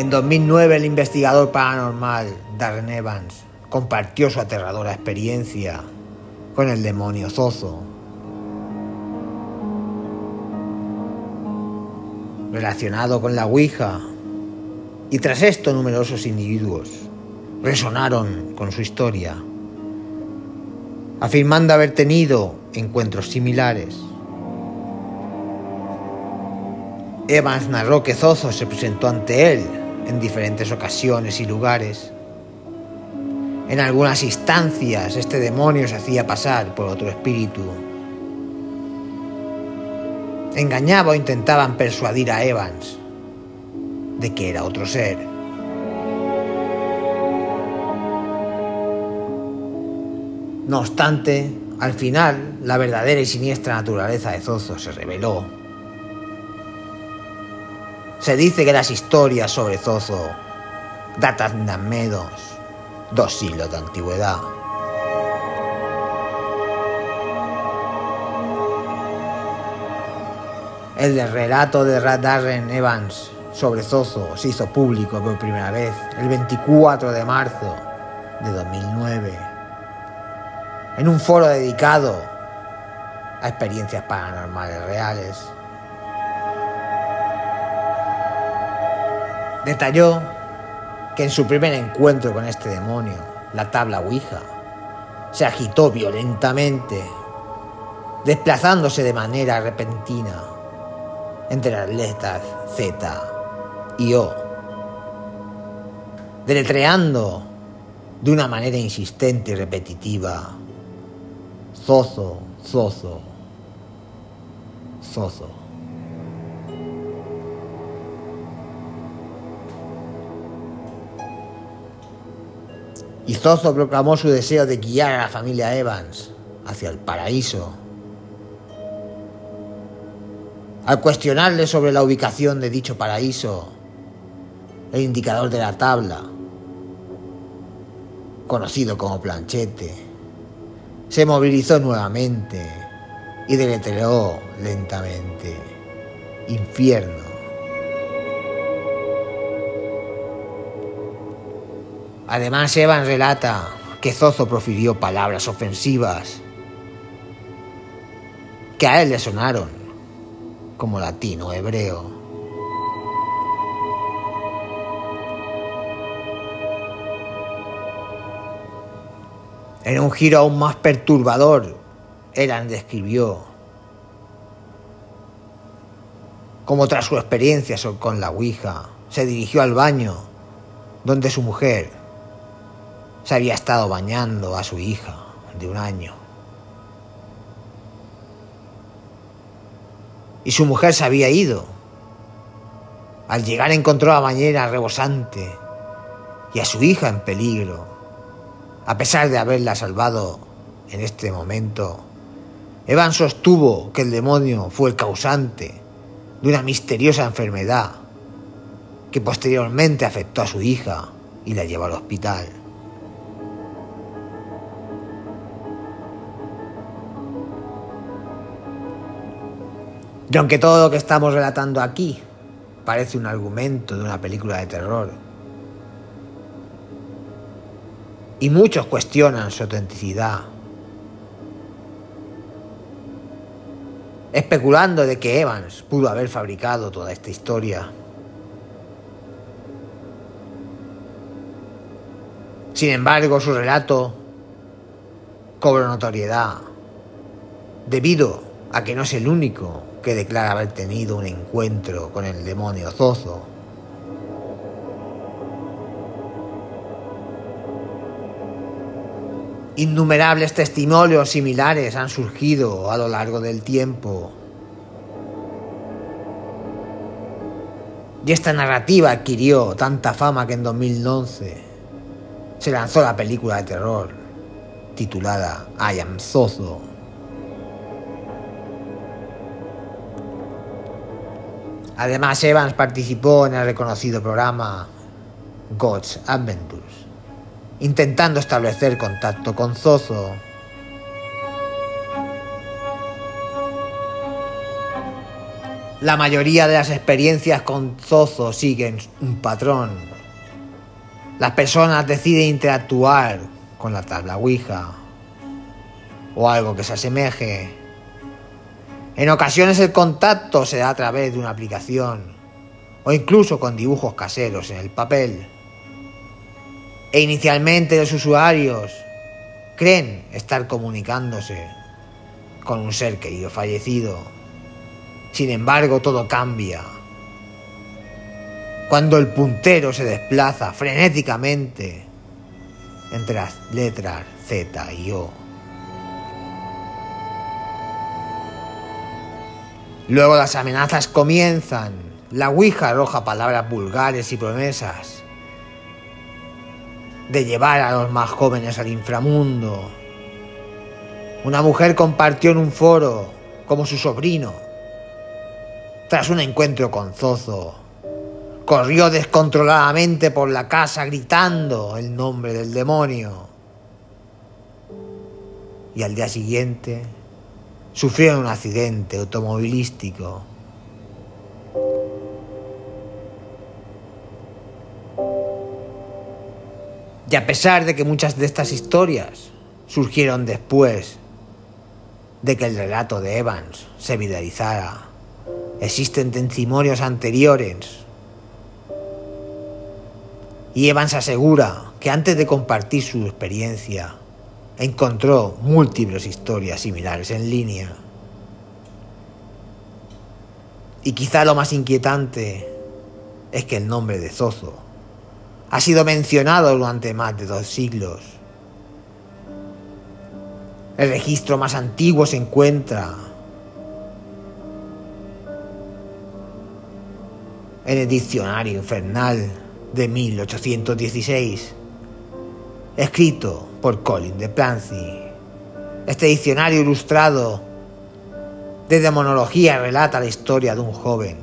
En 2009 el investigador paranormal Darren Evans compartió su aterradora experiencia con el demonio Zozo. Relacionado con la Ouija. Y tras esto numerosos individuos resonaron con su historia, afirmando haber tenido encuentros similares. Evans narró que Zozo se presentó ante él en diferentes ocasiones y lugares. En algunas instancias este demonio se hacía pasar por otro espíritu. Engañaba o intentaban persuadir a Evans de que era otro ser. No obstante, al final, la verdadera y siniestra naturaleza de Zozo se reveló. Se dice que las historias sobre Zozo datan de menos dos siglos de antigüedad. El relato de Darren Evans sobre Zozo se hizo público por primera vez el 24 de marzo de 2009 en un foro dedicado a experiencias paranormales reales. Detalló que en su primer encuentro con este demonio, la tabla Ouija, se agitó violentamente, desplazándose de manera repentina entre las letras Z y O, deletreando de una manera insistente y repetitiva, Zozo, Zozo, Zozo. Y Zozo proclamó su deseo de guiar a la familia Evans hacia el paraíso. Al cuestionarle sobre la ubicación de dicho paraíso, el indicador de la tabla, conocido como planchete, se movilizó nuevamente y deletreó lentamente infierno. Además, Evans relata que Zozo profirió palabras ofensivas que a él le sonaron como latino hebreo. En un giro aún más perturbador, Eran describió como tras su experiencia con la Ouija, se dirigió al baño donde su mujer se había estado bañando a su hija de un año. Y su mujer se había ido. Al llegar encontró a la bañera rebosante y a su hija en peligro. A pesar de haberla salvado en este momento, Evan sostuvo que el demonio fue el causante de una misteriosa enfermedad que posteriormente afectó a su hija y la llevó al hospital. Y aunque todo lo que estamos relatando aquí parece un argumento de una película de terror, y muchos cuestionan su autenticidad, especulando de que Evans pudo haber fabricado toda esta historia. Sin embargo, su relato cobra notoriedad debido a que no es el único que declara haber tenido un encuentro con el demonio Zozo. Innumerables testimonios similares han surgido a lo largo del tiempo. Y esta narrativa adquirió tanta fama que en 2011 se lanzó la película de terror titulada I Am Zozo. Además, Evans participó en el reconocido programa God's Adventures, intentando establecer contacto con Zozo. La mayoría de las experiencias con Zozo siguen un patrón. Las personas deciden interactuar con la tabla Ouija o algo que se asemeje. En ocasiones el contacto se da a través de una aplicación o incluso con dibujos caseros en el papel. E inicialmente los usuarios creen estar comunicándose con un ser querido fallecido sin embargo, todo cambia. Cuando el puntero se desplaza frenéticamente entre las letras Z y O. Luego las amenazas comienzan. La Ouija arroja palabras vulgares y promesas de llevar a los más jóvenes al inframundo. Una mujer compartió en un foro como su sobrino tras un encuentro con Zozo, corrió descontroladamente por la casa gritando el nombre del demonio. Y al día siguiente sufrió un accidente automovilístico. Y a pesar de que muchas de estas historias surgieron después de que el relato de Evans se viralizara, Existen testimonios anteriores. Y Evans asegura que antes de compartir su experiencia, encontró múltiples historias similares en línea. Y quizá lo más inquietante es que el nombre de Zozo ha sido mencionado durante más de dos siglos. El registro más antiguo se encuentra en el Diccionario Infernal de 1816, escrito por Colin de Plancy. Este diccionario ilustrado de demonología relata la historia de un joven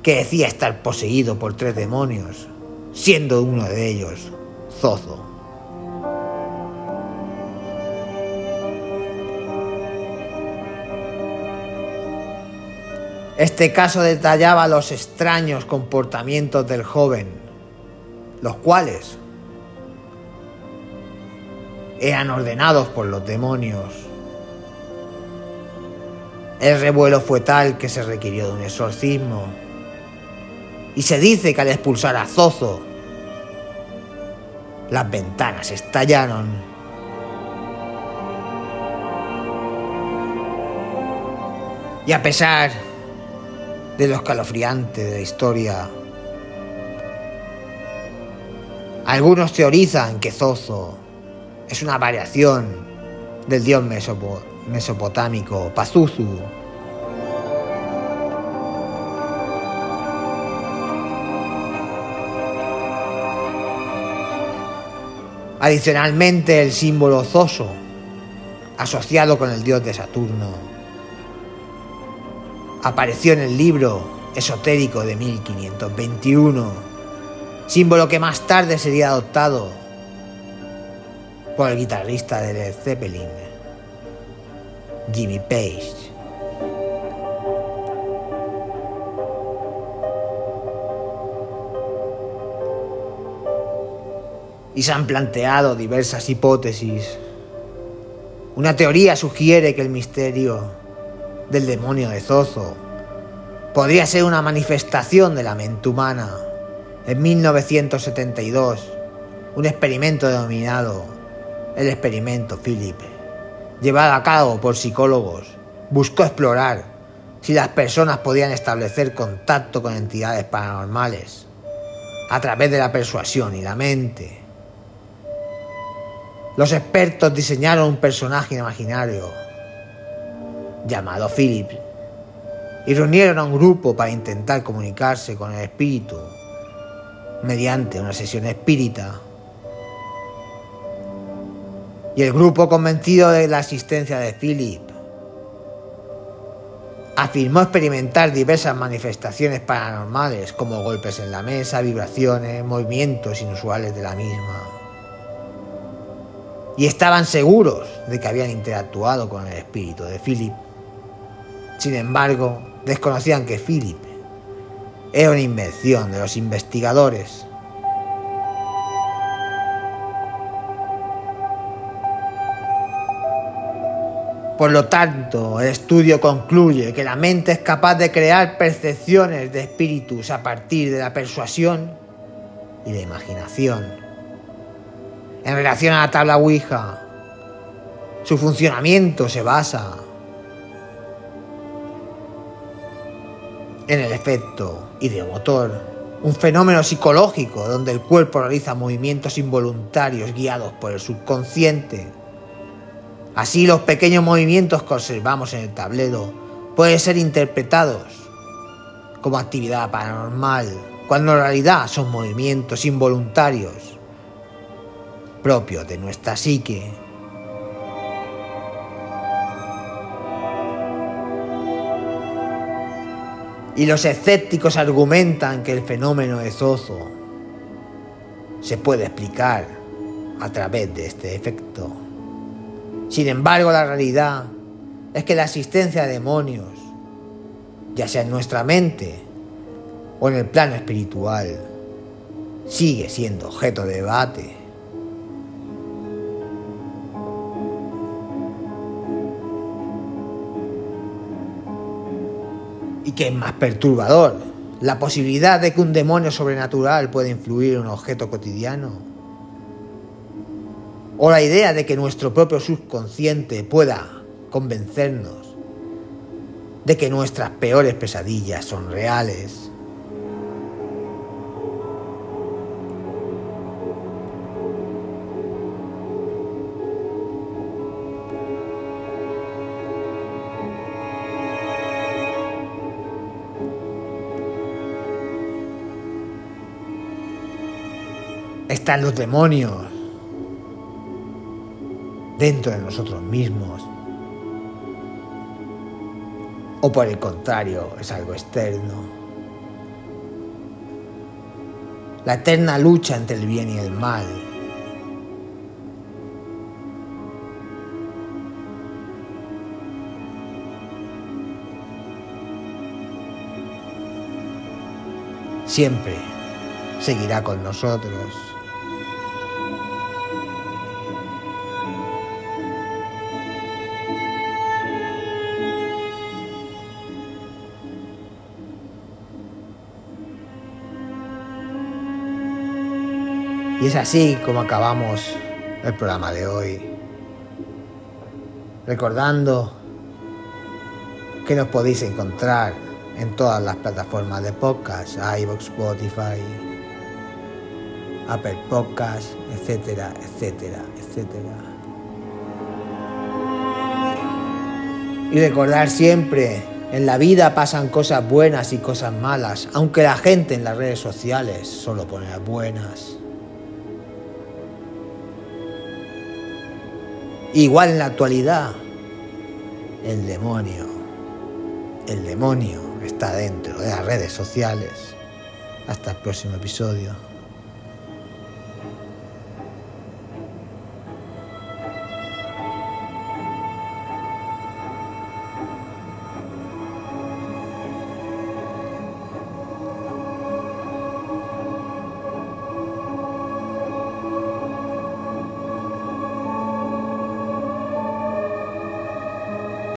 que decía estar poseído por tres demonios, siendo uno de ellos Zozo. Este caso detallaba los extraños comportamientos del joven, los cuales eran ordenados por los demonios. El revuelo fue tal que se requirió de un exorcismo. Y se dice que al expulsar a Zozo, las ventanas estallaron. Y a pesar de lo escalofriante de la historia. Algunos teorizan que Zozo es una variación del dios mesopotámico Pazuzu. Adicionalmente, el símbolo Zoso, asociado con el dios de Saturno, apareció en el libro esotérico de 1521, símbolo que más tarde sería adoptado por el guitarrista de Led Zeppelin, Jimmy Page. Y se han planteado diversas hipótesis. Una teoría sugiere que el misterio del demonio de Zozo. Podría ser una manifestación de la mente humana. En 1972, un experimento denominado el experimento Philip, llevado a cabo por psicólogos, buscó explorar si las personas podían establecer contacto con entidades paranormales a través de la persuasión y la mente. Los expertos diseñaron un personaje imaginario llamado Philip y reunieron a un grupo para intentar comunicarse con el espíritu mediante una sesión espírita. Y el grupo, convencido de la existencia de Philip, afirmó experimentar diversas manifestaciones paranormales como golpes en la mesa, vibraciones, movimientos inusuales de la misma. Y estaban seguros de que habían interactuado con el espíritu de Philip. Sin embargo, desconocían que Philip era una invención de los investigadores. Por lo tanto, el estudio concluye que la mente es capaz de crear percepciones de espíritus a partir de la persuasión y la imaginación. En relación a la tabla Ouija, su funcionamiento se basa en el efecto ideomotor, un fenómeno psicológico donde el cuerpo realiza movimientos involuntarios guiados por el subconsciente. Así los pequeños movimientos que observamos en el tablero pueden ser interpretados como actividad paranormal, cuando en realidad son movimientos involuntarios propios de nuestra psique. Y los escépticos argumentan que el fenómeno de Zozo se puede explicar a través de este efecto. Sin embargo, la realidad es que la existencia de demonios, ya sea en nuestra mente o en el plano espiritual, sigue siendo objeto de debate. y que es más perturbador, la posibilidad de que un demonio sobrenatural pueda influir en un objeto cotidiano. O la idea de que nuestro propio subconsciente pueda convencernos de que nuestras peores pesadillas son reales. están los demonios dentro de nosotros mismos. O por el contrario, es algo externo. La eterna lucha entre el bien y el mal. Siempre seguirá con nosotros. Y es así como acabamos el programa de hoy. Recordando que nos podéis encontrar en todas las plataformas de podcast, iVoox, Spotify, Apple Podcast, etcétera, etcétera, etcétera. Y recordar siempre, en la vida pasan cosas buenas y cosas malas, aunque la gente en las redes sociales solo pone buenas. Igual en la actualidad, el demonio, el demonio está dentro de las redes sociales. Hasta el próximo episodio.